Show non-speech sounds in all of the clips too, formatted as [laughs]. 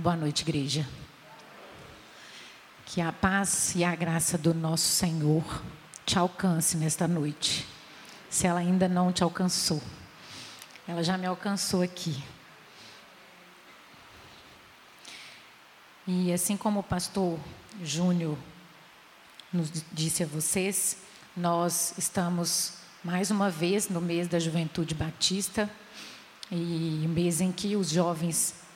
Boa noite, igreja. Que a paz e a graça do nosso Senhor te alcance nesta noite. Se ela ainda não te alcançou, ela já me alcançou aqui. E assim como o pastor Júnior nos disse a vocês, nós estamos mais uma vez no mês da Juventude Batista e mês em que os jovens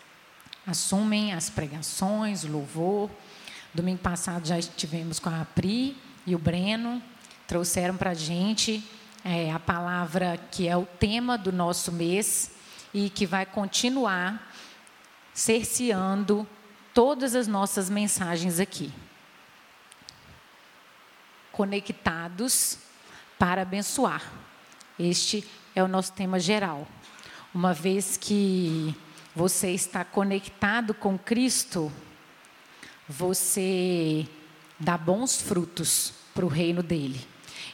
assumem as pregações, o louvor. Domingo passado já estivemos com a Pri e o Breno, trouxeram para a gente é, a palavra que é o tema do nosso mês e que vai continuar cerceando todas as nossas mensagens aqui. Conectados para abençoar. Este é o nosso tema geral. Uma vez que você está conectado com Cristo, você dá bons frutos para o reino dele.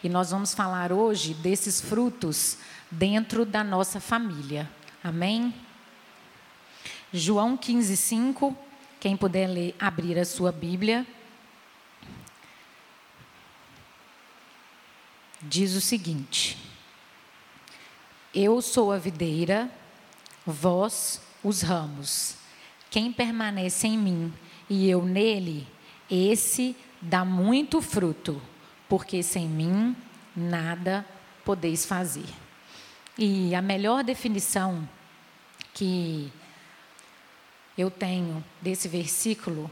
E nós vamos falar hoje desses frutos dentro da nossa família. Amém? João 15, 5. Quem puder ler, abrir a sua Bíblia. Diz o seguinte: Eu sou a videira, vós os ramos. Quem permanece em mim e eu nele, esse dá muito fruto, porque sem mim nada podeis fazer. E a melhor definição que eu tenho desse versículo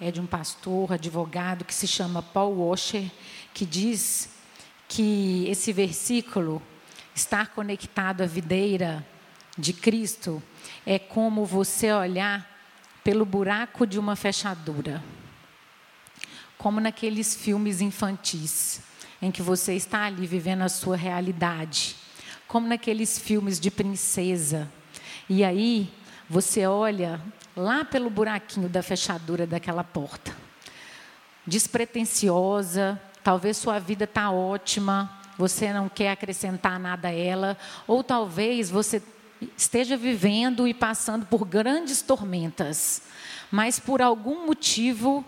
é de um pastor, advogado, que se chama Paul Washer, que diz que esse versículo, estar conectado à videira, de Cristo é como você olhar pelo buraco de uma fechadura. Como naqueles filmes infantis, em que você está ali vivendo a sua realidade. Como naqueles filmes de princesa. E aí, você olha lá pelo buraquinho da fechadura daquela porta. Despretensiosa, talvez sua vida está ótima, você não quer acrescentar nada a ela, ou talvez você esteja vivendo e passando por grandes tormentas, mas por algum motivo,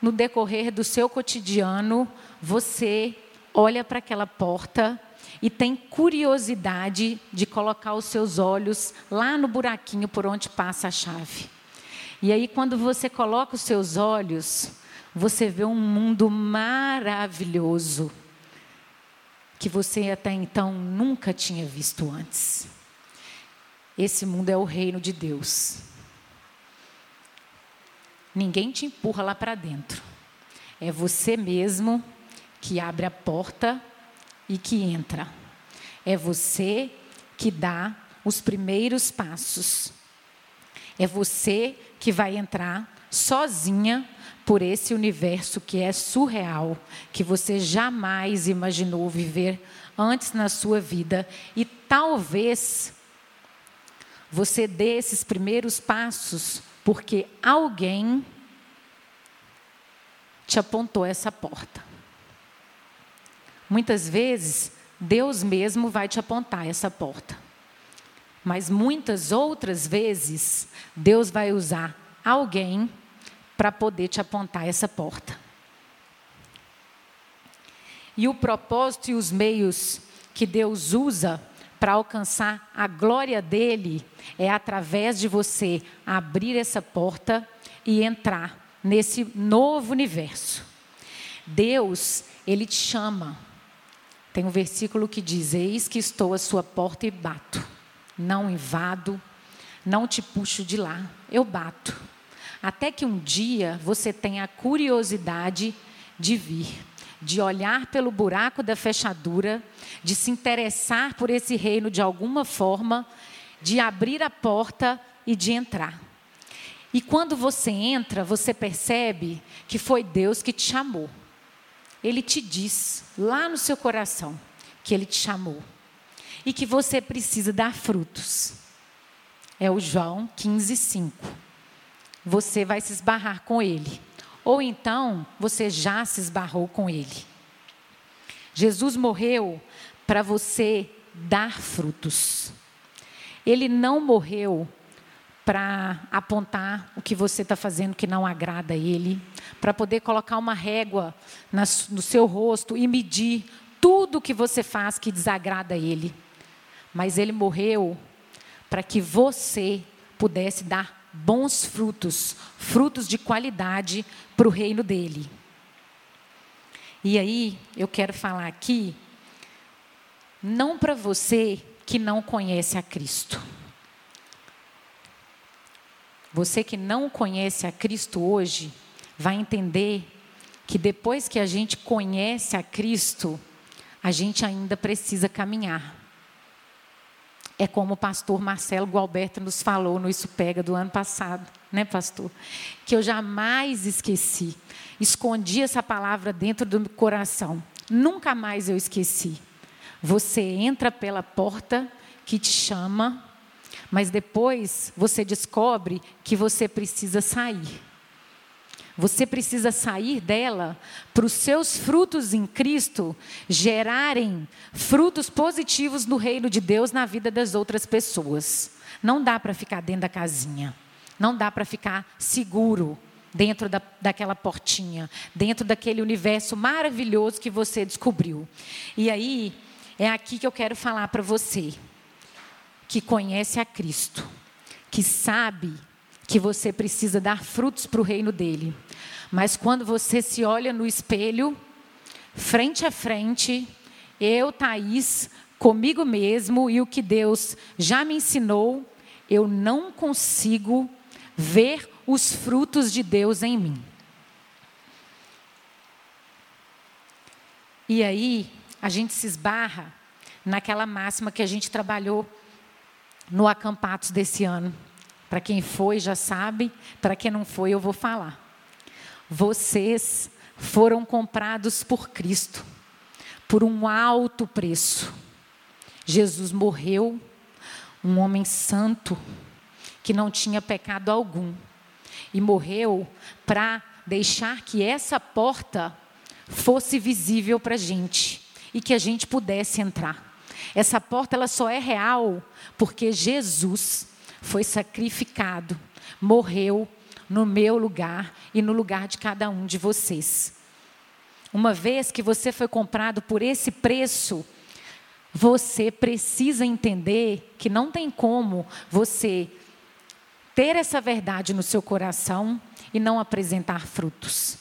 no decorrer do seu cotidiano, você olha para aquela porta e tem curiosidade de colocar os seus olhos lá no buraquinho por onde passa a chave. E aí, quando você coloca os seus olhos, você vê um mundo maravilhoso que você até então nunca tinha visto antes. Esse mundo é o reino de Deus. Ninguém te empurra lá para dentro. É você mesmo que abre a porta e que entra. É você que dá os primeiros passos. É você que vai entrar sozinha por esse universo que é surreal, que você jamais imaginou viver antes na sua vida e talvez você dê esses primeiros passos porque alguém te apontou essa porta. Muitas vezes, Deus mesmo vai te apontar essa porta. Mas muitas outras vezes, Deus vai usar alguém para poder te apontar essa porta. E o propósito e os meios que Deus usa para alcançar a glória dele é através de você abrir essa porta e entrar nesse novo universo. Deus, ele te chama. Tem um versículo que diz: Eis que estou à sua porta e bato. Não invado, não te puxo de lá, eu bato. Até que um dia você tenha a curiosidade de vir de olhar pelo buraco da fechadura, de se interessar por esse reino de alguma forma, de abrir a porta e de entrar. E quando você entra, você percebe que foi Deus que te chamou. Ele te diz lá no seu coração que ele te chamou e que você precisa dar frutos. É o João 15, 5. Você vai se esbarrar com ele. Ou então você já se esbarrou com ele. Jesus morreu para você dar frutos. Ele não morreu para apontar o que você está fazendo que não agrada a Ele, para poder colocar uma régua no seu rosto e medir tudo o que você faz que desagrada a Ele. Mas Ele morreu para que você pudesse dar bons frutos, frutos de qualidade para o reino dele. E aí, eu quero falar aqui, não para você que não conhece a Cristo. Você que não conhece a Cristo hoje, vai entender que depois que a gente conhece a Cristo, a gente ainda precisa caminhar. É como o pastor Marcelo Gualberto nos falou no Isso Pega do ano passado, né, pastor? Que eu jamais esqueci. Escondi essa palavra dentro do meu coração. Nunca mais eu esqueci. Você entra pela porta que te chama mas depois você descobre que você precisa sair. Você precisa sair dela para os seus frutos em Cristo gerarem frutos positivos no reino de Deus na vida das outras pessoas. Não dá para ficar dentro da casinha. Não dá para ficar seguro dentro da, daquela portinha, dentro daquele universo maravilhoso que você descobriu. E aí, é aqui que eu quero falar para você que conhece a Cristo, que sabe que você precisa dar frutos para o reino dele. Mas quando você se olha no espelho, frente a frente, eu, Thaís, comigo mesmo e o que Deus já me ensinou, eu não consigo ver os frutos de Deus em mim. E aí, a gente se esbarra naquela máxima que a gente trabalhou no Acampatos desse ano. Para quem foi já sabe, para quem não foi eu vou falar. Vocês foram comprados por Cristo por um alto preço. Jesus morreu, um homem santo que não tinha pecado algum, e morreu para deixar que essa porta fosse visível para a gente e que a gente pudesse entrar. Essa porta ela só é real porque Jesus foi sacrificado, morreu no meu lugar e no lugar de cada um de vocês. Uma vez que você foi comprado por esse preço, você precisa entender que não tem como você ter essa verdade no seu coração e não apresentar frutos.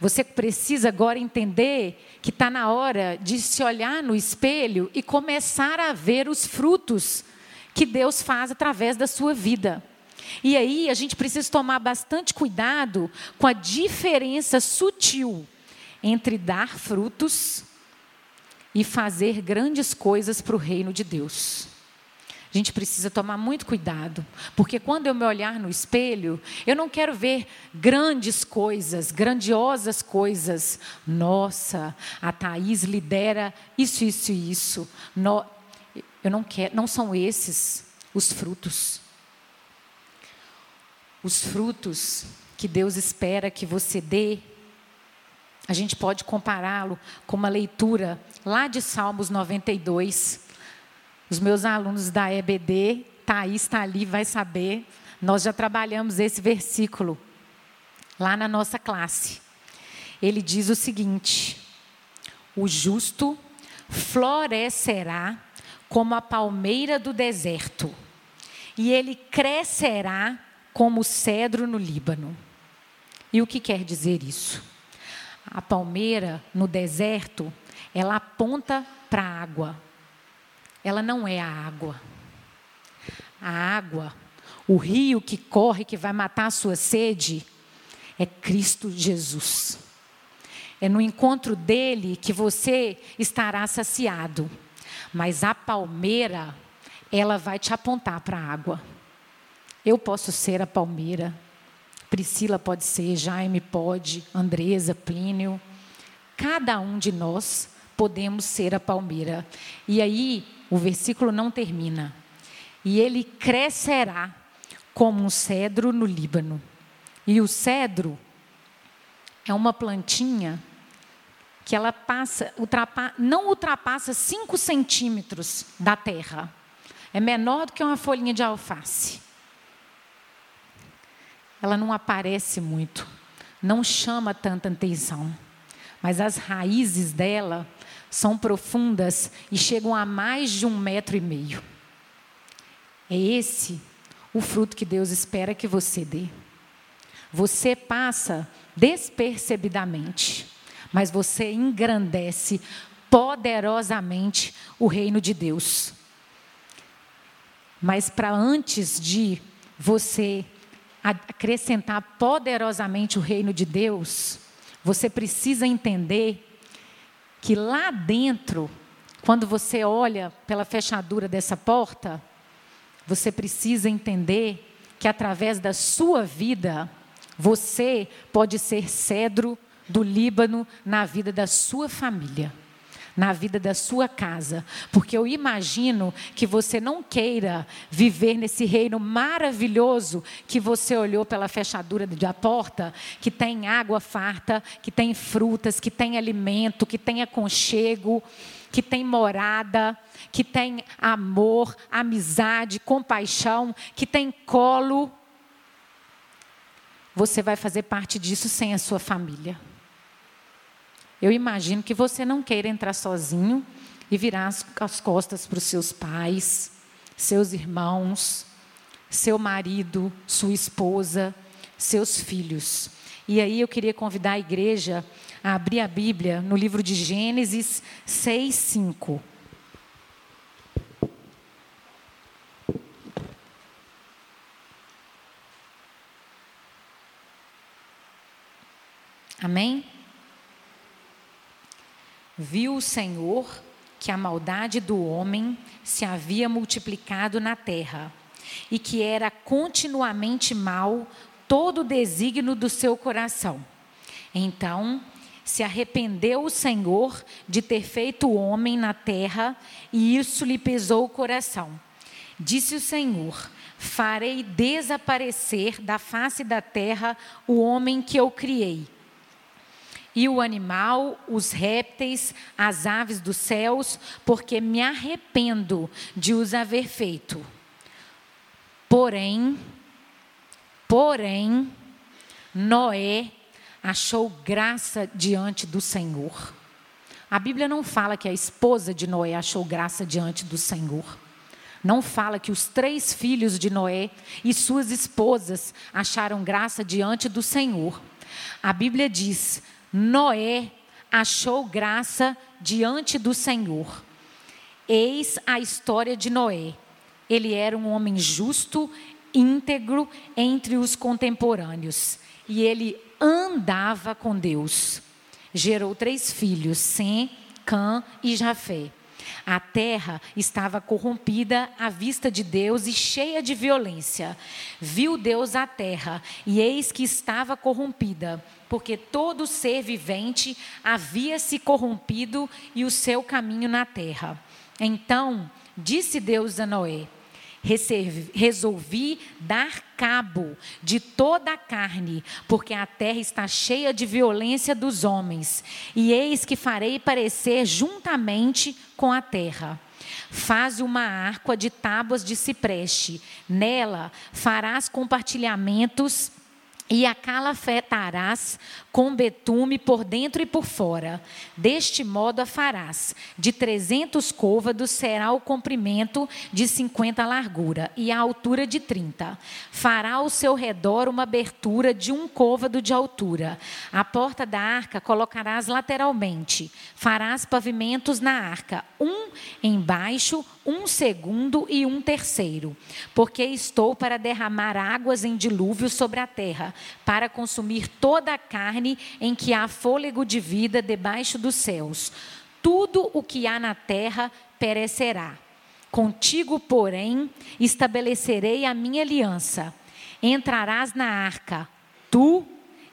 Você precisa agora entender que está na hora de se olhar no espelho e começar a ver os frutos que Deus faz através da sua vida. E aí a gente precisa tomar bastante cuidado com a diferença sutil entre dar frutos e fazer grandes coisas para o reino de Deus. A gente precisa tomar muito cuidado, porque quando eu me olhar no espelho, eu não quero ver grandes coisas, grandiosas coisas. Nossa, a Thaís lidera isso, isso e isso. No, eu não quero, não são esses os frutos. Os frutos que Deus espera que você dê, a gente pode compará-lo com uma leitura lá de Salmos 92, os meus alunos da EBD, Thaís está ali, vai saber. Nós já trabalhamos esse versículo lá na nossa classe. Ele diz o seguinte: O justo florescerá como a palmeira do deserto, e ele crescerá como o cedro no Líbano. E o que quer dizer isso? A palmeira no deserto, ela aponta para a água, ela não é a água. A água, o rio que corre, que vai matar a sua sede, é Cristo Jesus. É no encontro dele que você estará saciado. Mas a palmeira, ela vai te apontar para a água. Eu posso ser a palmeira, Priscila pode ser, Jaime pode, Andresa, Plínio. Cada um de nós podemos ser a palmeira. E aí, o versículo não termina. E ele crescerá como um cedro no Líbano. E o cedro é uma plantinha que ela passa, ultrapa, não ultrapassa 5 centímetros da terra. É menor do que uma folhinha de alface. ela não aparece muito, não chama tanta atenção, mas as raízes dela são profundas e chegam a mais de um metro e meio. É esse o fruto que Deus espera que você dê. Você passa despercebidamente, mas você engrandece poderosamente o reino de Deus. Mas para antes de você acrescentar poderosamente o reino de Deus, você precisa entender que lá dentro, quando você olha pela fechadura dessa porta, você precisa entender que através da sua vida, você pode ser cedro do Líbano na vida da sua família na vida da sua casa, porque eu imagino que você não queira viver nesse reino maravilhoso que você olhou pela fechadura da porta, que tem água farta, que tem frutas, que tem alimento, que tem aconchego, que tem morada, que tem amor, amizade, compaixão, que tem colo. Você vai fazer parte disso sem a sua família. Eu imagino que você não queira entrar sozinho e virar as, as costas para os seus pais, seus irmãos, seu marido, sua esposa, seus filhos. E aí eu queria convidar a igreja a abrir a Bíblia no livro de Gênesis 6, 5. Amém? Viu o Senhor que a maldade do homem se havia multiplicado na terra e que era continuamente mal todo o desígnio do seu coração. Então se arrependeu o Senhor de ter feito o homem na terra e isso lhe pesou o coração. Disse o Senhor: Farei desaparecer da face da terra o homem que eu criei e o animal, os répteis, as aves dos céus, porque me arrependo de os haver feito. Porém, porém, Noé achou graça diante do Senhor. A Bíblia não fala que a esposa de Noé achou graça diante do Senhor. Não fala que os três filhos de Noé e suas esposas acharam graça diante do Senhor. A Bíblia diz: Noé achou graça diante do Senhor. Eis a história de Noé. Ele era um homem justo, íntegro entre os contemporâneos. E ele andava com Deus. Gerou três filhos, Sem, Cã e Jafé. A terra estava corrompida à vista de Deus e cheia de violência. Viu Deus a terra, e eis que estava corrompida, porque todo ser vivente havia se corrompido e o seu caminho na terra. Então disse Deus a Noé: resolvi dar cabo de toda a carne, porque a terra está cheia de violência dos homens, e eis que farei parecer juntamente com a terra. Faz uma arca de tábuas de cipreste, nela farás compartilhamentos e a calafetarás com betume por dentro e por fora. Deste modo a farás. De trezentos côvados será o comprimento de cinquenta largura e a altura de trinta. Fará ao seu redor uma abertura de um côvado de altura. A porta da arca colocarás lateralmente. Farás pavimentos na arca, um embaixo, um segundo e um terceiro. Porque estou para derramar águas em dilúvio sobre a terra para consumir toda a carne em que há fôlego de vida debaixo dos céus. Tudo o que há na terra perecerá. Contigo, porém, estabelecerei a minha aliança. Entrarás na arca, tu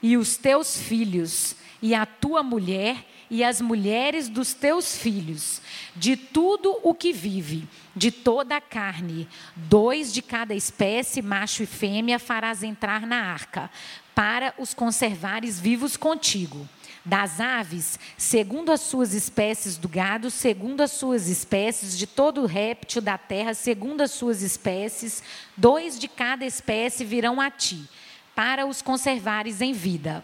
e os teus filhos, e a tua mulher e as mulheres dos teus filhos, de tudo o que vive, de toda a carne, dois de cada espécie, macho e fêmea, farás entrar na arca, para os conservares vivos contigo. Das aves, segundo as suas espécies do gado, segundo as suas espécies, de todo réptil da terra, segundo as suas espécies, dois de cada espécie virão a ti para os conservares em vida.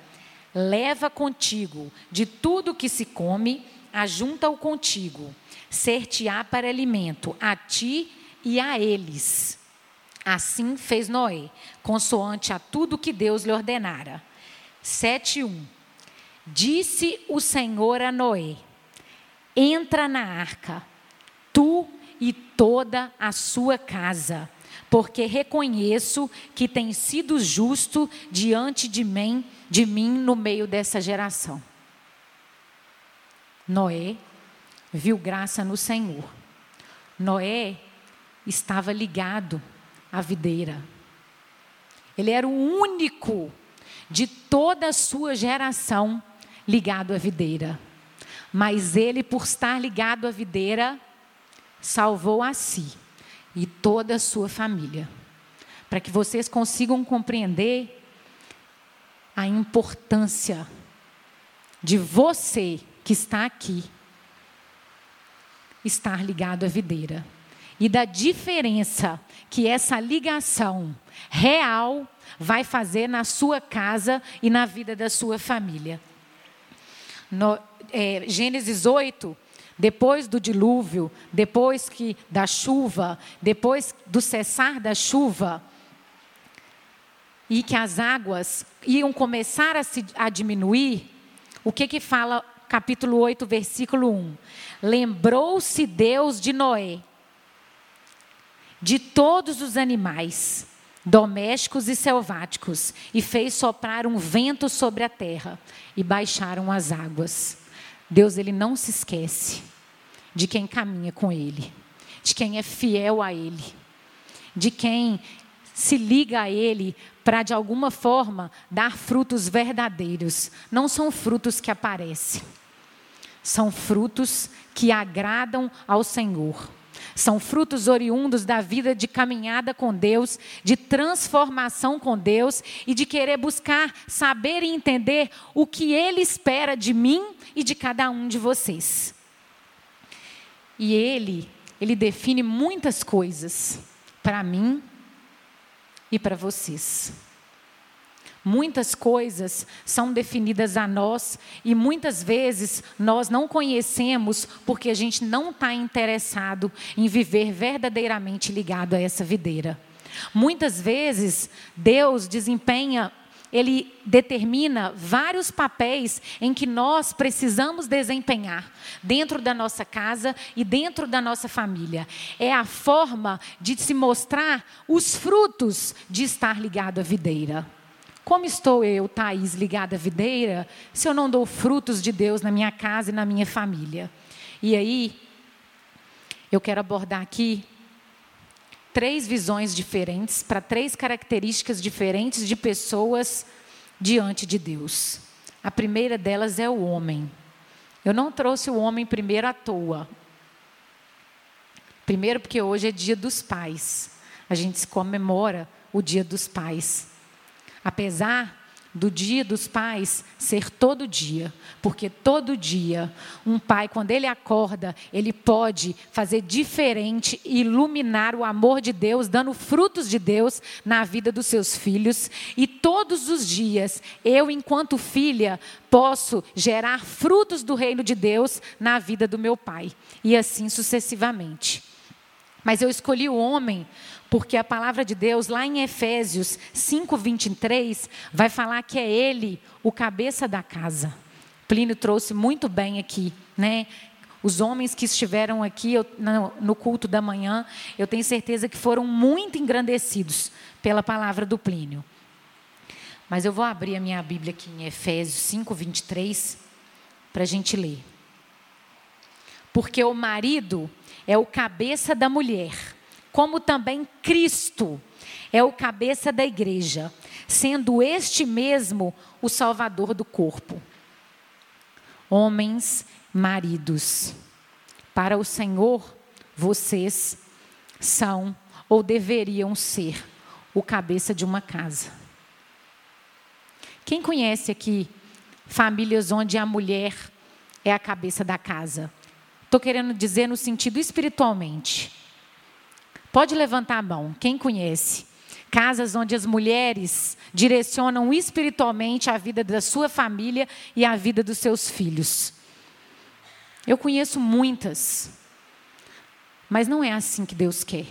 Leva contigo de tudo que se come, ajunta-o contigo. Ser-te-á para alimento, a ti e a eles. Assim fez Noé, consoante a tudo que Deus lhe ordenara. 7:1 Disse o Senhor a Noé: Entra na arca, tu e toda a sua casa, porque reconheço que tem sido justo diante de mim, de mim no meio dessa geração. Noé viu graça no Senhor. Noé estava ligado à videira. Ele era o único de toda a sua geração ligado à videira. Mas ele, por estar ligado à videira, salvou a si e toda a sua família. Para que vocês consigam compreender a importância de você que está aqui estar ligado à videira e da diferença que essa ligação real vai fazer na sua casa e na vida da sua família. No, é, Gênesis 8, depois do dilúvio, depois que da chuva, depois do cessar da chuva, e que as águas iam começar a, se, a diminuir, o que que fala capítulo 8, versículo 1? Lembrou-se Deus de Noé, de todos os animais, domésticos e selváticos, e fez soprar um vento sobre a terra, e baixaram as águas. Deus ele não se esquece de quem caminha com ele, de quem é fiel a ele, de quem se liga a ele para de alguma forma dar frutos verdadeiros. Não são frutos que aparecem. São frutos que agradam ao Senhor. São frutos oriundos da vida de caminhada com Deus, de transformação com Deus e de querer buscar saber e entender o que Ele espera de mim e de cada um de vocês. E Ele, Ele define muitas coisas para mim e para vocês. Muitas coisas são definidas a nós e muitas vezes nós não conhecemos porque a gente não está interessado em viver verdadeiramente ligado a essa videira. Muitas vezes Deus desempenha ele determina vários papéis em que nós precisamos desempenhar dentro da nossa casa e dentro da nossa família. É a forma de se mostrar os frutos de estar ligado à videira. Como estou eu, Thaís, ligada à videira, se eu não dou frutos de Deus na minha casa e na minha família? E aí, eu quero abordar aqui três visões diferentes para três características diferentes de pessoas diante de Deus. A primeira delas é o homem. Eu não trouxe o homem primeiro à toa. Primeiro, porque hoje é dia dos pais. A gente se comemora o dia dos pais. Apesar do dia dos pais ser todo dia, porque todo dia um pai, quando ele acorda, ele pode fazer diferente iluminar o amor de Deus, dando frutos de Deus na vida dos seus filhos. E todos os dias, eu, enquanto filha, posso gerar frutos do reino de Deus na vida do meu pai, e assim sucessivamente. Mas eu escolhi o homem porque a palavra de Deus, lá em Efésios 5, 23, vai falar que é ele o cabeça da casa. Plínio trouxe muito bem aqui, né? Os homens que estiveram aqui eu, no, culto da manhã, eu tenho certeza que foram muito engrandecidos pela palavra do Plínio. Mas eu vou abrir a minha Bíblia aqui em Efésios 5, 23, para a gente ler. Porque o marido é o cabeça da mulher como também Cristo é o cabeça da igreja, sendo este mesmo o salvador do corpo. Homens, maridos, para o Senhor, vocês são ou deveriam ser o cabeça de uma casa. Quem conhece aqui famílias onde a mulher é a cabeça da casa? Estou querendo dizer no sentido espiritualmente. Pode levantar a mão, quem conhece? casas onde as mulheres direcionam espiritualmente a vida da sua família e a vida dos seus filhos. Eu conheço muitas, mas não é assim que Deus quer.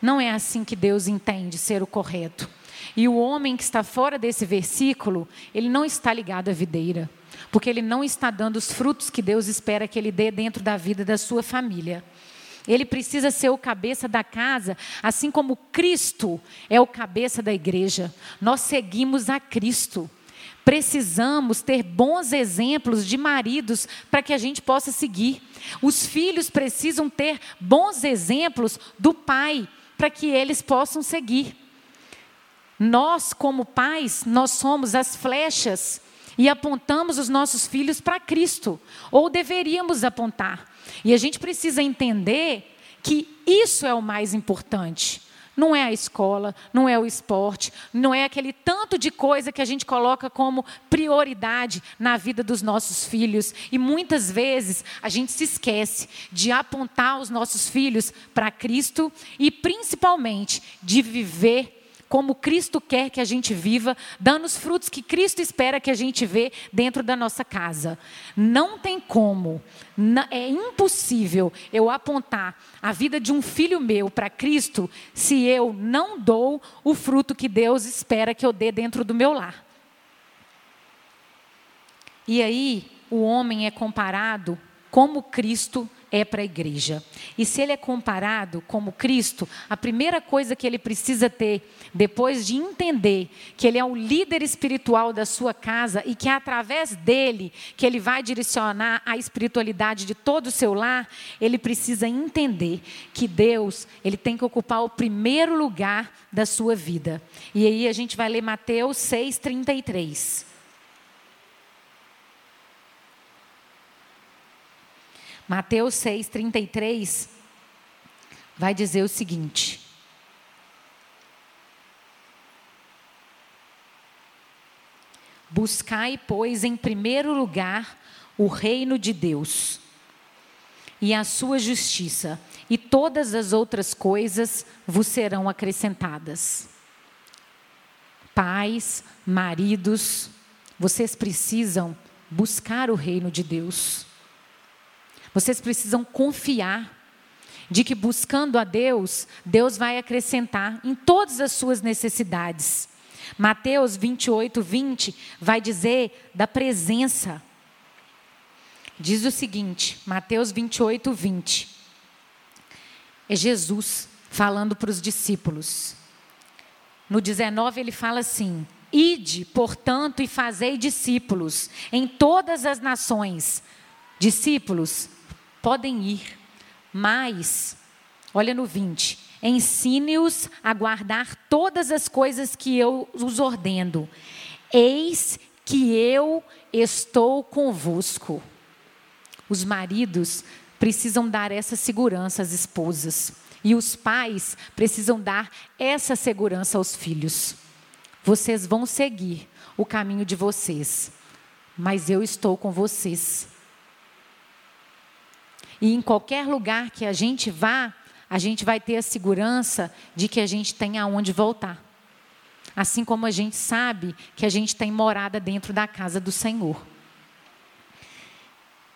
Não é assim que Deus entende ser o correto. E o homem que está fora desse versículo, ele não está ligado à videira, porque ele não está dando os frutos que Deus espera que ele dê dentro da vida da sua família. Ele precisa ser o cabeça da casa, assim como Cristo é o cabeça da igreja. Nós seguimos a Cristo. Precisamos ter bons exemplos de maridos para que a gente possa seguir. Os filhos precisam ter bons exemplos do pai para que eles possam seguir. Nós, como pais, nós somos as flechas e apontamos os nossos filhos para Cristo, ou deveríamos apontar. E a gente precisa entender que isso é o mais importante. Não é a escola, não é o esporte, não é aquele tanto de coisa que a gente coloca como prioridade na vida dos nossos filhos. E muitas vezes a gente se esquece de apontar os nossos filhos para Cristo e principalmente de viver como Cristo quer que a gente viva, dando os frutos que Cristo espera que a gente vê dentro da nossa casa. Não tem como, é impossível eu apontar a vida de um filho meu para Cristo se eu não dou o fruto que Deus espera que eu dê dentro do meu lar. E aí, o homem é comparado como Cristo é para a igreja. E se ele é comparado como Cristo, a primeira coisa que ele precisa ter, depois de entender que ele é o líder espiritual da sua casa e que é através dele que ele vai direcionar a espiritualidade de todo o seu lar, ele precisa entender que Deus, ele tem que ocupar o primeiro lugar da sua vida. E aí a gente vai ler Mateus 6:33. Mateus 6, 33 vai dizer o seguinte: Buscai, pois, em primeiro lugar o reino de Deus e a sua justiça, e todas as outras coisas vos serão acrescentadas. Pais, maridos, vocês precisam buscar o reino de Deus. Vocês precisam confiar de que buscando a Deus, Deus vai acrescentar em todas as suas necessidades. Mateus 28, 20 vai dizer da presença. Diz o seguinte, Mateus 28, 20. É Jesus falando para os discípulos. No 19 ele fala assim: Ide, portanto, e fazei discípulos em todas as nações. Discípulos, podem ir, mas, olha no 20, ensine-os a guardar todas as coisas que eu os ordeno. Eis que eu estou convosco. Os maridos precisam dar essa segurança às esposas. E os pais precisam dar essa segurança aos filhos. Vocês vão seguir o caminho de vocês, mas eu estou com vocês. E em qualquer lugar que a gente vá, a gente vai ter a segurança de que a gente tem aonde voltar. Assim como a gente sabe que a gente tem morada dentro da casa do Senhor.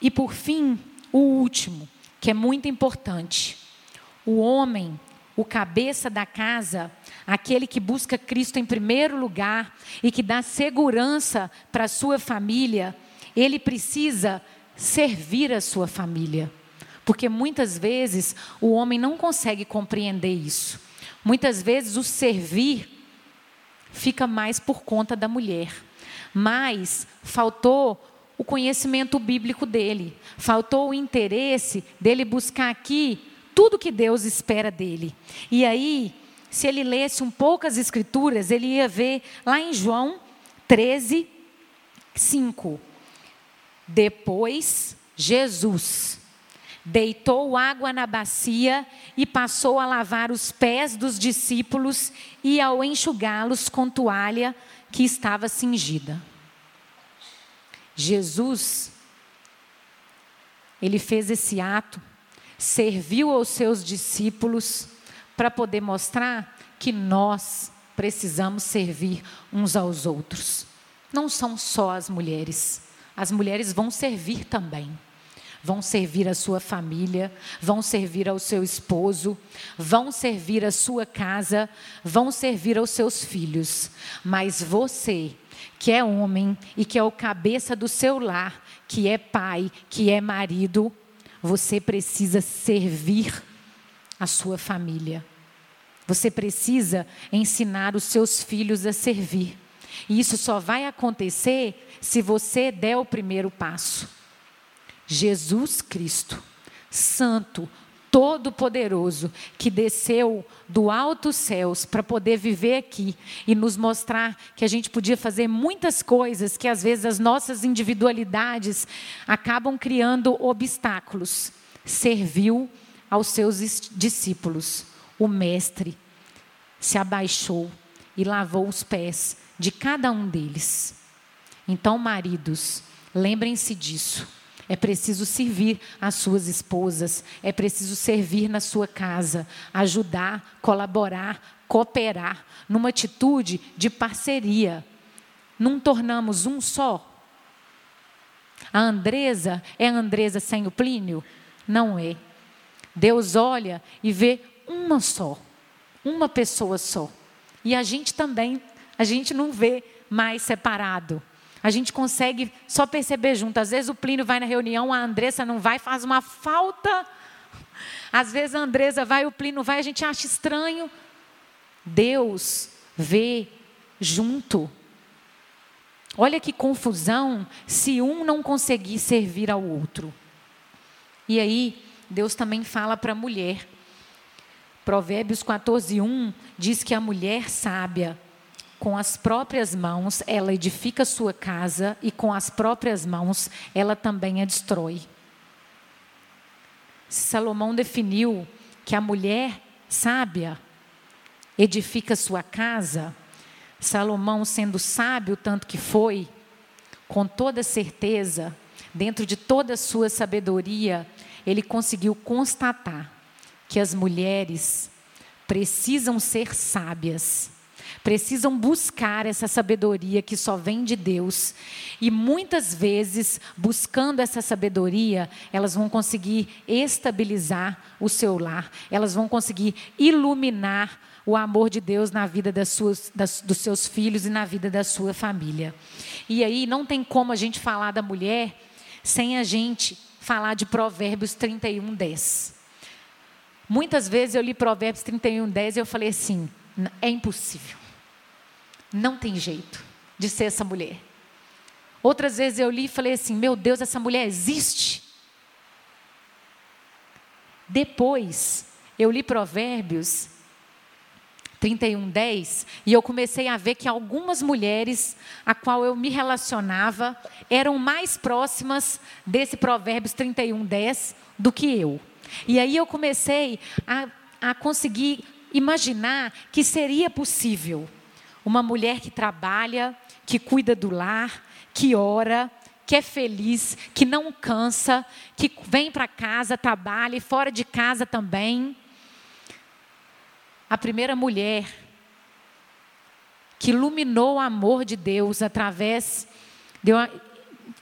E por fim, o último, que é muito importante. O homem, o cabeça da casa, aquele que busca Cristo em primeiro lugar e que dá segurança para a sua família, ele precisa servir a sua família. Porque muitas vezes o homem não consegue compreender isso. Muitas vezes o servir fica mais por conta da mulher. Mas faltou o conhecimento bíblico dele, faltou o interesse dele buscar aqui tudo que Deus espera dele. E aí, se ele lesse um pouco as escrituras, ele ia ver lá em João 13, 5. Depois, Jesus deitou água na bacia e passou a lavar os pés dos discípulos e ao enxugá-los com toalha que estava cingida. Jesus, ele fez esse ato, serviu aos seus discípulos para poder mostrar que nós precisamos servir uns aos outros. Não são só as mulheres, as mulheres vão servir também. Vão servir a sua família, vão servir ao seu esposo, vão servir a sua casa, vão servir aos seus filhos. Mas você, que é homem e que é o cabeça do seu lar, que é pai, que é marido, você precisa servir a sua família. Você precisa ensinar os seus filhos a servir. E isso só vai acontecer se você der o primeiro passo. Jesus Cristo, Santo, Todo-Poderoso, que desceu do alto céus para poder viver aqui e nos mostrar que a gente podia fazer muitas coisas que às vezes as nossas individualidades acabam criando obstáculos. Serviu aos seus discípulos. O Mestre se abaixou e lavou os pés de cada um deles. Então, maridos, lembrem-se disso. É preciso servir as suas esposas, é preciso servir na sua casa, ajudar, colaborar, cooperar, numa atitude de parceria. Não tornamos um só. A Andresa é a Andresa sem o Plínio? Não é. Deus olha e vê uma só, uma pessoa só. E a gente também, a gente não vê mais separado. A gente consegue só perceber junto. Às vezes o Plínio vai na reunião, a Andressa não vai, faz uma falta. Às vezes a Andresa vai, o Plínio vai, a gente acha estranho. Deus vê junto. Olha que confusão se um não conseguir servir ao outro. E aí, Deus também fala para a mulher. Provérbios 14, 1 diz que a mulher sábia com as próprias mãos ela edifica sua casa e com as próprias mãos ela também a destrói. Salomão definiu que a mulher sábia edifica sua casa, Salomão, sendo sábio tanto que foi, com toda certeza, dentro de toda a sua sabedoria, ele conseguiu constatar que as mulheres precisam ser sábias precisam buscar essa sabedoria que só vem de Deus. E muitas vezes, buscando essa sabedoria, elas vão conseguir estabilizar o seu lar, elas vão conseguir iluminar o amor de Deus na vida das suas, das, dos seus filhos e na vida da sua família. E aí não tem como a gente falar da mulher sem a gente falar de Provérbios 31, 10. Muitas vezes eu li Provérbios 31, 10 e eu falei assim: é impossível. Não tem jeito de ser essa mulher. Outras vezes eu li e falei assim: meu Deus, essa mulher existe. Depois, eu li Provérbios 31, 10, e eu comecei a ver que algumas mulheres a qual eu me relacionava eram mais próximas desse Provérbios 31, 10 do que eu. E aí eu comecei a, a conseguir imaginar que seria possível uma mulher que trabalha, que cuida do lar, que ora, que é feliz, que não cansa, que vem para casa, trabalha e fora de casa também. A primeira mulher que iluminou o amor de Deus através de eu,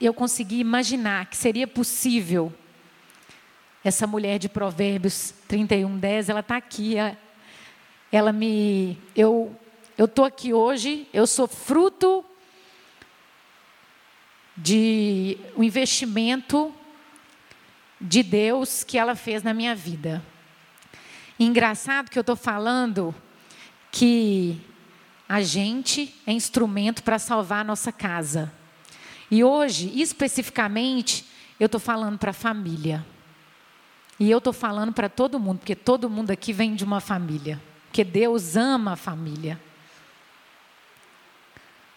eu consegui imaginar que seria possível essa mulher de Provérbios 31, 10, ela está aqui. Ela me. Eu eu estou aqui hoje, eu sou fruto de um investimento de Deus que ela fez na minha vida. engraçado que eu estou falando que a gente é instrumento para salvar a nossa casa. E hoje, especificamente, eu estou falando para a família. E eu estou falando para todo mundo, porque todo mundo aqui vem de uma família. Porque Deus ama a família.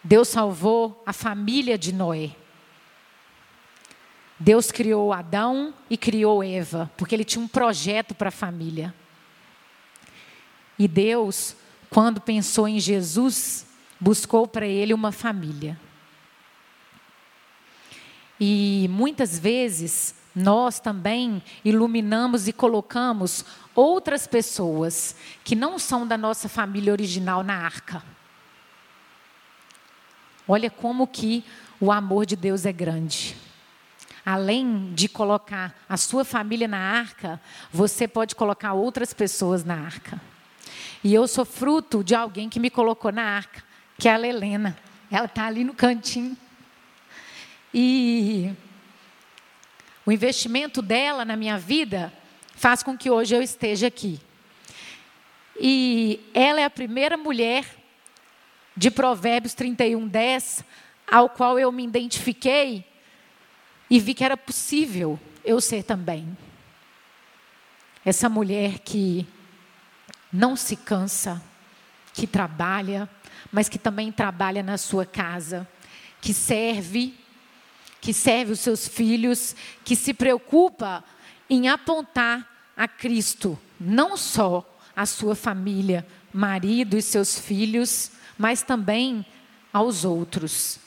Deus salvou a família de Noé. Deus criou Adão e criou Eva, porque ele tinha um projeto para a família. E Deus, quando pensou em Jesus, buscou para ele uma família. E muitas vezes nós também iluminamos e colocamos outras pessoas que não são da nossa família original na arca. Olha como que o amor de Deus é grande. Além de colocar a sua família na arca, você pode colocar outras pessoas na arca. E eu sou fruto de alguém que me colocou na arca, que é a Helena. Ela está ali no cantinho. E o investimento dela na minha vida faz com que hoje eu esteja aqui. E ela é a primeira mulher de Provérbios 31, 10, ao qual eu me identifiquei e vi que era possível eu ser também. Essa mulher que não se cansa, que trabalha, mas que também trabalha na sua casa, que serve, que serve os seus filhos, que se preocupa em apontar a Cristo, não só a sua família, marido e seus filhos, mas também aos outros.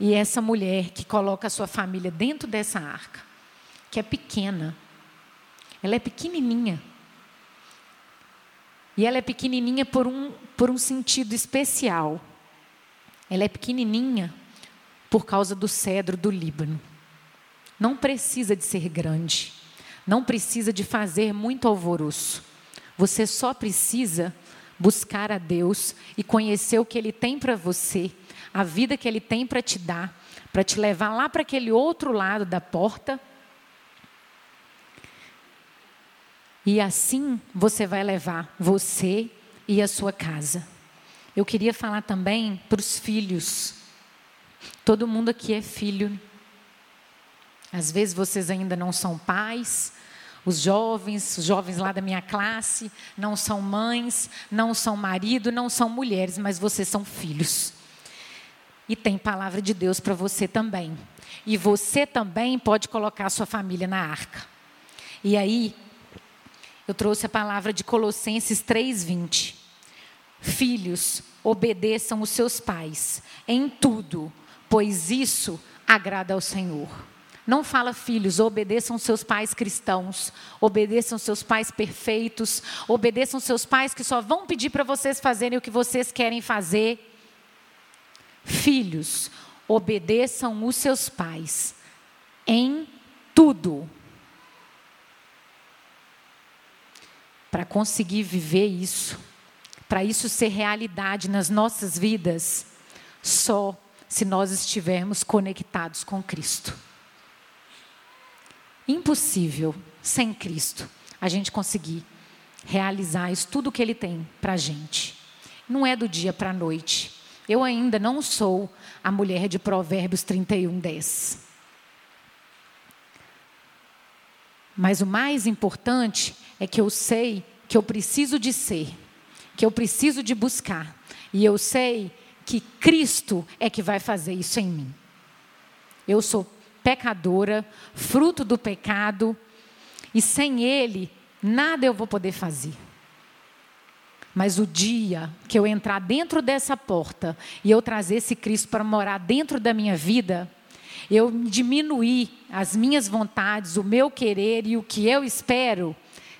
E essa mulher que coloca a sua família dentro dessa arca, que é pequena, ela é pequenininha. E ela é pequenininha por um, por um sentido especial. Ela é pequenininha por causa do cedro do Líbano. Não precisa de ser grande. Não precisa de fazer muito alvoroço. Você só precisa buscar a Deus e conhecer o que Ele tem para você, a vida que Ele tem para te dar, para te levar lá para aquele outro lado da porta. E assim você vai levar você e a sua casa. Eu queria falar também para os filhos. Todo mundo aqui é filho. Às vezes vocês ainda não são pais, os jovens, os jovens lá da minha classe, não são mães, não são marido, não são mulheres, mas vocês são filhos. E tem palavra de Deus para você também. E você também pode colocar a sua família na arca. E aí, eu trouxe a palavra de Colossenses 3:20. Filhos, obedeçam os seus pais em tudo, pois isso agrada ao Senhor. Não fala, filhos, obedeçam seus pais cristãos, obedeçam seus pais perfeitos, obedeçam seus pais que só vão pedir para vocês fazerem o que vocês querem fazer. Filhos, obedeçam os seus pais em tudo. Para conseguir viver isso, para isso ser realidade nas nossas vidas, só se nós estivermos conectados com Cristo. Impossível, sem Cristo, a gente conseguir realizar isso, tudo que Ele tem para a gente. Não é do dia para a noite. Eu ainda não sou a mulher de Provérbios 31, 10. Mas o mais importante é que eu sei que eu preciso de ser, que eu preciso de buscar. E eu sei que Cristo é que vai fazer isso em mim. Eu sou pecadora, fruto do pecado, e sem Ele, nada eu vou poder fazer. Mas o dia que eu entrar dentro dessa porta e eu trazer esse Cristo para morar dentro da minha vida, eu diminuir as minhas vontades, o meu querer e o que eu espero,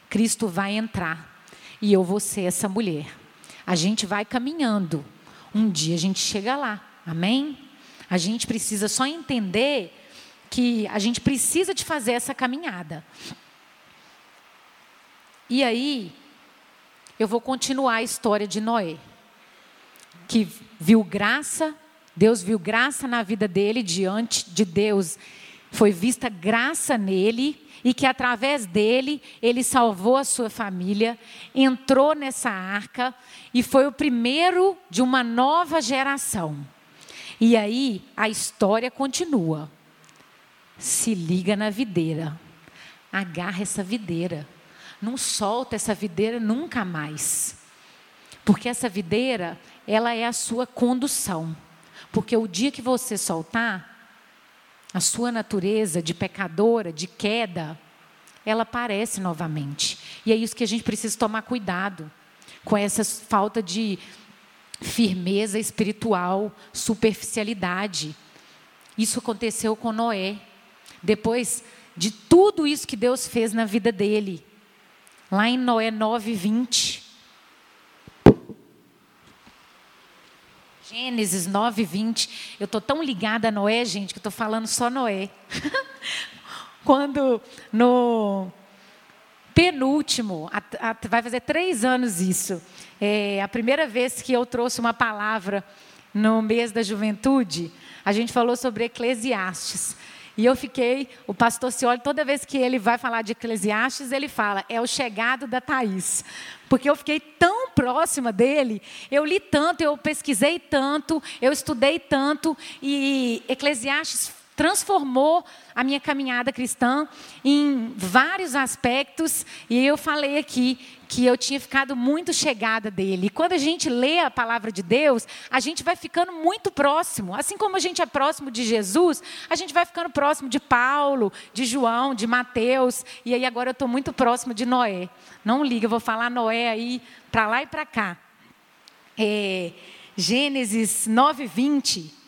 Cristo vai entrar e eu vou ser essa mulher. A gente vai caminhando, um dia a gente chega lá, amém? A gente precisa só entender que a gente precisa de fazer essa caminhada. E aí, eu vou continuar a história de Noé, que viu graça, Deus viu graça na vida dele, diante de Deus foi vista graça nele, e que através dele ele salvou a sua família, entrou nessa arca e foi o primeiro de uma nova geração. E aí a história continua se liga na videira. Agarra essa videira. Não solta essa videira nunca mais. Porque essa videira, ela é a sua condução. Porque o dia que você soltar, a sua natureza de pecadora, de queda, ela aparece novamente. E é isso que a gente precisa tomar cuidado com essa falta de firmeza espiritual, superficialidade. Isso aconteceu com Noé. Depois de tudo isso que Deus fez na vida dele. Lá em Noé 9, 20. Gênesis 9, 20. Eu estou tão ligada a Noé, gente, que estou falando só Noé. [laughs] Quando no penúltimo, vai fazer três anos isso, é, a primeira vez que eu trouxe uma palavra no mês da juventude, a gente falou sobre Eclesiastes. E eu fiquei, o pastor Cioli, toda vez que ele vai falar de Eclesiastes, ele fala, é o chegado da Thaís. Porque eu fiquei tão próxima dele, eu li tanto, eu pesquisei tanto, eu estudei tanto, e Eclesiastes transformou a minha caminhada cristã em vários aspectos, e eu falei aqui que eu tinha ficado muito chegada dele. E quando a gente lê a palavra de Deus, a gente vai ficando muito próximo. Assim como a gente é próximo de Jesus, a gente vai ficando próximo de Paulo, de João, de Mateus, e aí agora eu estou muito próximo de Noé. Não liga, eu vou falar Noé aí para lá e para cá. É, Gênesis 9, 20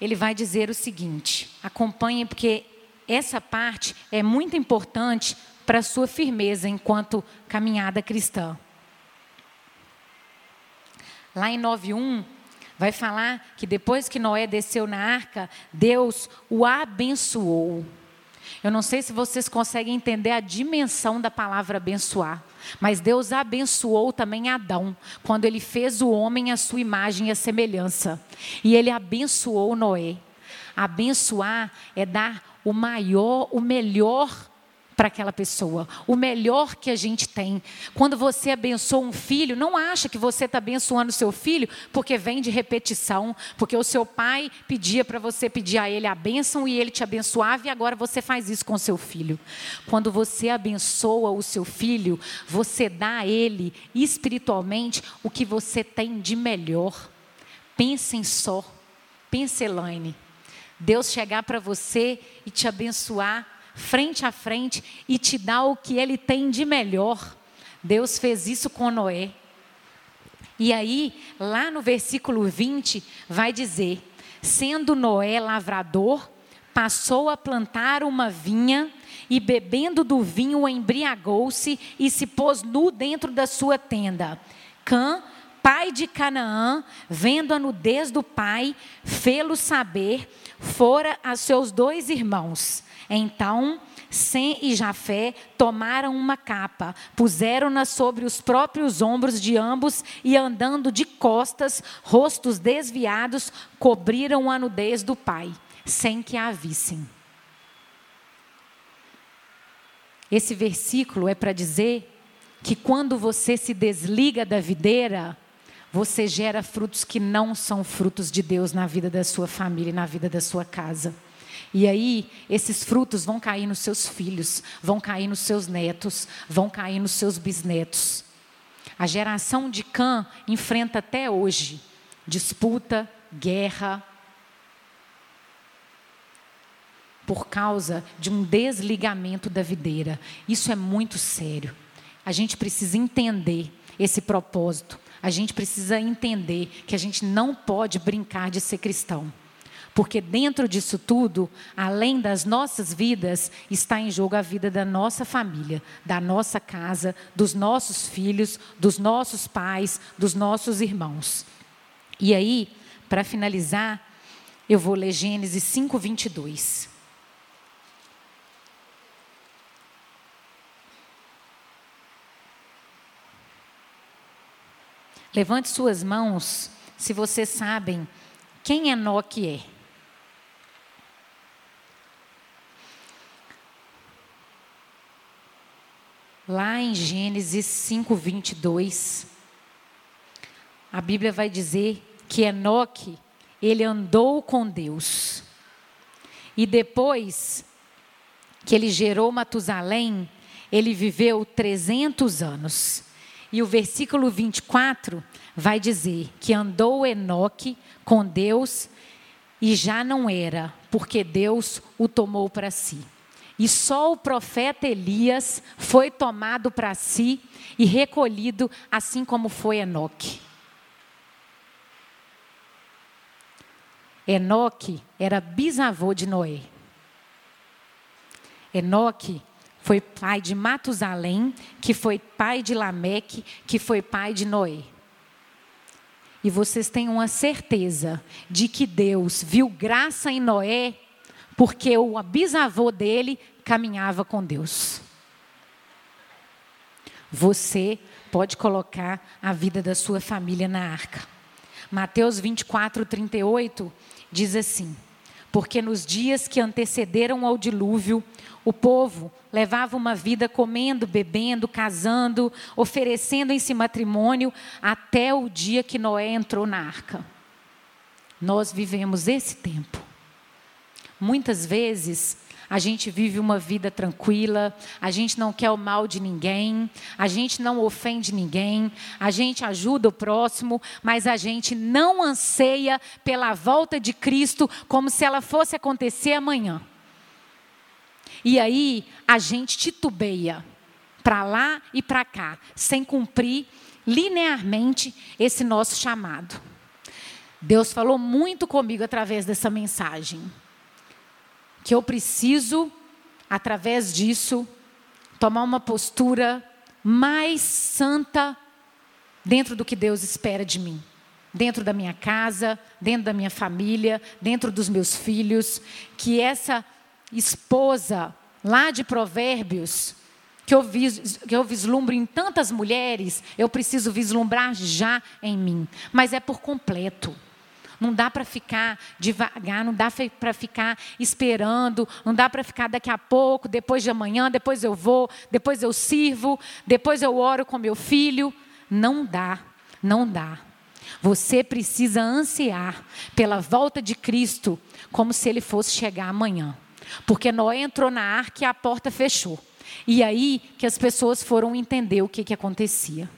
ele vai dizer o seguinte: acompanhe, porque essa parte é muito importante para a sua firmeza enquanto caminhada cristã. Lá em 9:1 vai falar que depois que Noé desceu na arca, Deus o abençoou. Eu não sei se vocês conseguem entender a dimensão da palavra abençoar. Mas Deus abençoou também Adão, quando ele fez o homem à sua imagem e à semelhança. E ele abençoou Noé. Abençoar é dar o maior, o melhor para aquela pessoa, o melhor que a gente tem. Quando você abençoa um filho, não acha que você está abençoando o seu filho porque vem de repetição, porque o seu pai pedia para você pedir a ele a bênção e ele te abençoava e agora você faz isso com o seu filho. Quando você abençoa o seu filho, você dá a ele espiritualmente o que você tem de melhor. Pensem só, pense Elaine. Deus chegar para você e te abençoar frente a frente e te dá o que ele tem de melhor. Deus fez isso com Noé. E aí, lá no versículo 20, vai dizer: sendo Noé lavrador, passou a plantar uma vinha e bebendo do vinho embriagou-se e se pôs nu dentro da sua tenda. Cã, pai de Canaã, vendo a nudez do pai, fê-lo saber, fora a seus dois irmãos. Então, Sem e Jafé tomaram uma capa, puseram-na sobre os próprios ombros de ambos e, andando de costas, rostos desviados, cobriram a nudez do pai, sem que a vissem. Esse versículo é para dizer que quando você se desliga da videira, você gera frutos que não são frutos de Deus na vida da sua família e na vida da sua casa. E aí, esses frutos vão cair nos seus filhos, vão cair nos seus netos, vão cair nos seus bisnetos. A geração de Cã enfrenta até hoje disputa, guerra, por causa de um desligamento da videira. Isso é muito sério. A gente precisa entender esse propósito. A gente precisa entender que a gente não pode brincar de ser cristão. Porque dentro disso tudo, além das nossas vidas, está em jogo a vida da nossa família, da nossa casa, dos nossos filhos, dos nossos pais, dos nossos irmãos. E aí, para finalizar, eu vou ler Gênesis 5, 22. Levante suas mãos se vocês sabem quem Enoque é. Lá em Gênesis 5, 22, a Bíblia vai dizer que Enoque, ele andou com Deus. E depois que ele gerou Matusalém, ele viveu 300 anos. E o versículo 24 vai dizer que andou Enoque com Deus e já não era, porque Deus o tomou para si. E só o profeta Elias foi tomado para si e recolhido, assim como foi Enoque. Enoque era bisavô de Noé. Enoque foi pai de Matusalém, que foi pai de Lameque, que foi pai de Noé. E vocês têm uma certeza de que Deus viu graça em Noé, porque o bisavô dele caminhava com Deus. Você pode colocar a vida da sua família na arca. Mateus 24, 38 diz assim: Porque nos dias que antecederam ao dilúvio, o povo levava uma vida comendo, bebendo, casando, oferecendo em si matrimônio, até o dia que Noé entrou na arca. Nós vivemos esse tempo. Muitas vezes a gente vive uma vida tranquila, a gente não quer o mal de ninguém, a gente não ofende ninguém, a gente ajuda o próximo, mas a gente não anseia pela volta de Cristo como se ela fosse acontecer amanhã. E aí a gente titubeia para lá e para cá, sem cumprir linearmente esse nosso chamado. Deus falou muito comigo através dessa mensagem que eu preciso, através disso, tomar uma postura mais santa dentro do que Deus espera de mim. Dentro da minha casa, dentro da minha família, dentro dos meus filhos. Que essa esposa lá de Provérbios, que eu, vis, que eu vislumbro em tantas mulheres, eu preciso vislumbrar já em mim. Mas é por completo. Não dá para ficar devagar, não dá para ficar esperando, não dá para ficar daqui a pouco, depois de amanhã, depois eu vou, depois eu sirvo, depois eu oro com meu filho. Não dá, não dá. Você precisa ansiar pela volta de Cristo como se ele fosse chegar amanhã. Porque Noé entrou na arca e a porta fechou. E aí que as pessoas foram entender o que, que acontecia.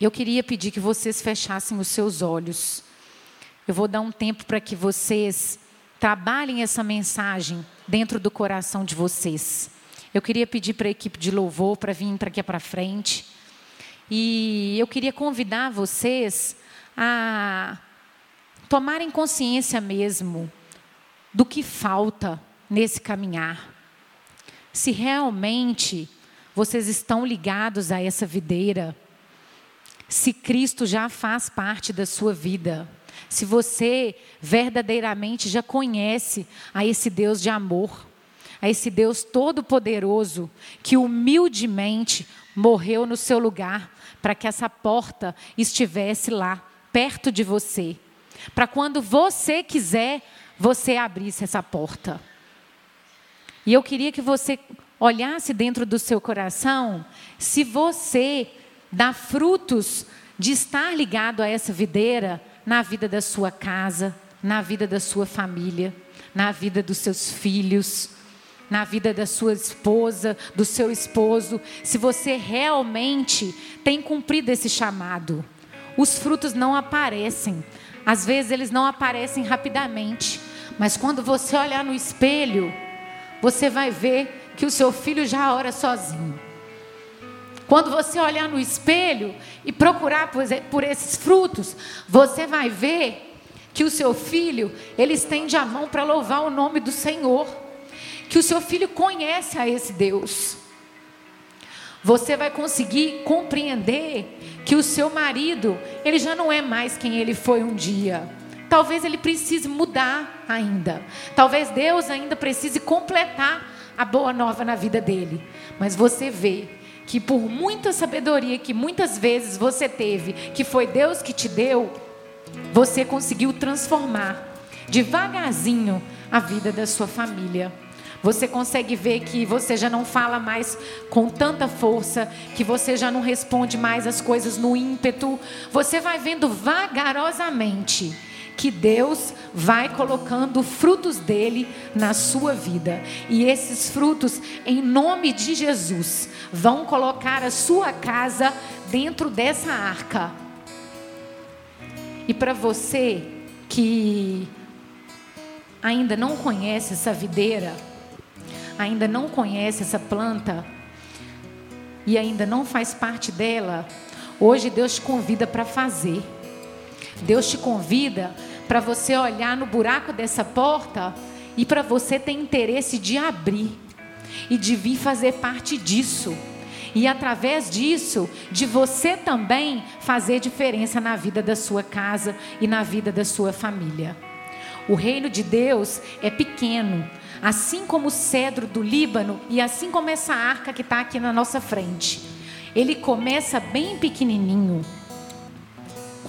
Eu queria pedir que vocês fechassem os seus olhos. Eu vou dar um tempo para que vocês trabalhem essa mensagem dentro do coração de vocês. Eu queria pedir para a equipe de louvor para vir para aqui para frente. E eu queria convidar vocês a tomarem consciência mesmo do que falta nesse caminhar. Se realmente vocês estão ligados a essa videira, se Cristo já faz parte da sua vida, se você verdadeiramente já conhece a esse Deus de amor, a esse Deus todo-poderoso que humildemente morreu no seu lugar para que essa porta estivesse lá, perto de você, para quando você quiser, você abrisse essa porta. E eu queria que você olhasse dentro do seu coração se você dá frutos de estar ligado a essa videira na vida da sua casa, na vida da sua família, na vida dos seus filhos, na vida da sua esposa, do seu esposo, se você realmente tem cumprido esse chamado. Os frutos não aparecem, às vezes eles não aparecem rapidamente, mas quando você olhar no espelho, você vai ver que o seu filho já ora sozinho. Quando você olhar no espelho e procurar por esses frutos, você vai ver que o seu filho, ele estende a mão para louvar o nome do Senhor. Que o seu filho conhece a esse Deus. Você vai conseguir compreender que o seu marido, ele já não é mais quem ele foi um dia. Talvez ele precise mudar ainda. Talvez Deus ainda precise completar a boa nova na vida dele. Mas você vê que por muita sabedoria que muitas vezes você teve, que foi Deus que te deu, você conseguiu transformar devagarzinho a vida da sua família. Você consegue ver que você já não fala mais com tanta força, que você já não responde mais as coisas no ímpeto. Você vai vendo vagarosamente que Deus vai colocando frutos dele na sua vida. E esses frutos, em nome de Jesus, vão colocar a sua casa dentro dessa arca. E para você que ainda não conhece essa videira, ainda não conhece essa planta e ainda não faz parte dela, hoje Deus te convida para fazer. Deus te convida para você olhar no buraco dessa porta e para você ter interesse de abrir e de vir fazer parte disso. E através disso, de você também fazer diferença na vida da sua casa e na vida da sua família. O reino de Deus é pequeno, assim como o cedro do Líbano e assim como essa arca que está aqui na nossa frente. Ele começa bem pequenininho.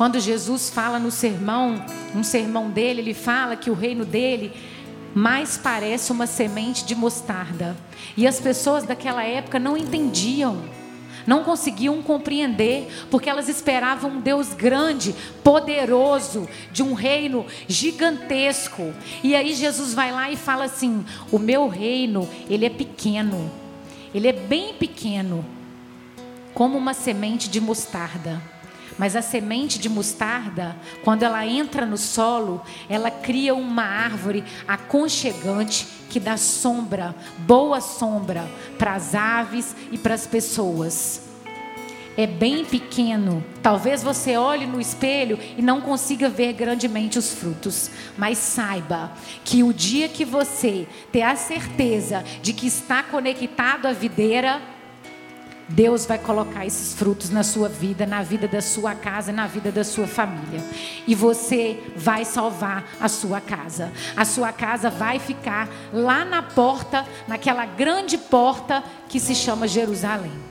Quando Jesus fala no sermão, um sermão dele, ele fala que o reino dele mais parece uma semente de mostarda. E as pessoas daquela época não entendiam, não conseguiam compreender, porque elas esperavam um Deus grande, poderoso, de um reino gigantesco. E aí Jesus vai lá e fala assim: "O meu reino, ele é pequeno. Ele é bem pequeno, como uma semente de mostarda." Mas a semente de mostarda, quando ela entra no solo, ela cria uma árvore aconchegante que dá sombra, boa sombra, para as aves e para as pessoas. É bem pequeno. Talvez você olhe no espelho e não consiga ver grandemente os frutos. Mas saiba que o dia que você ter a certeza de que está conectado à videira, Deus vai colocar esses frutos na sua vida, na vida da sua casa, na vida da sua família. E você vai salvar a sua casa. A sua casa vai ficar lá na porta, naquela grande porta que se chama Jerusalém.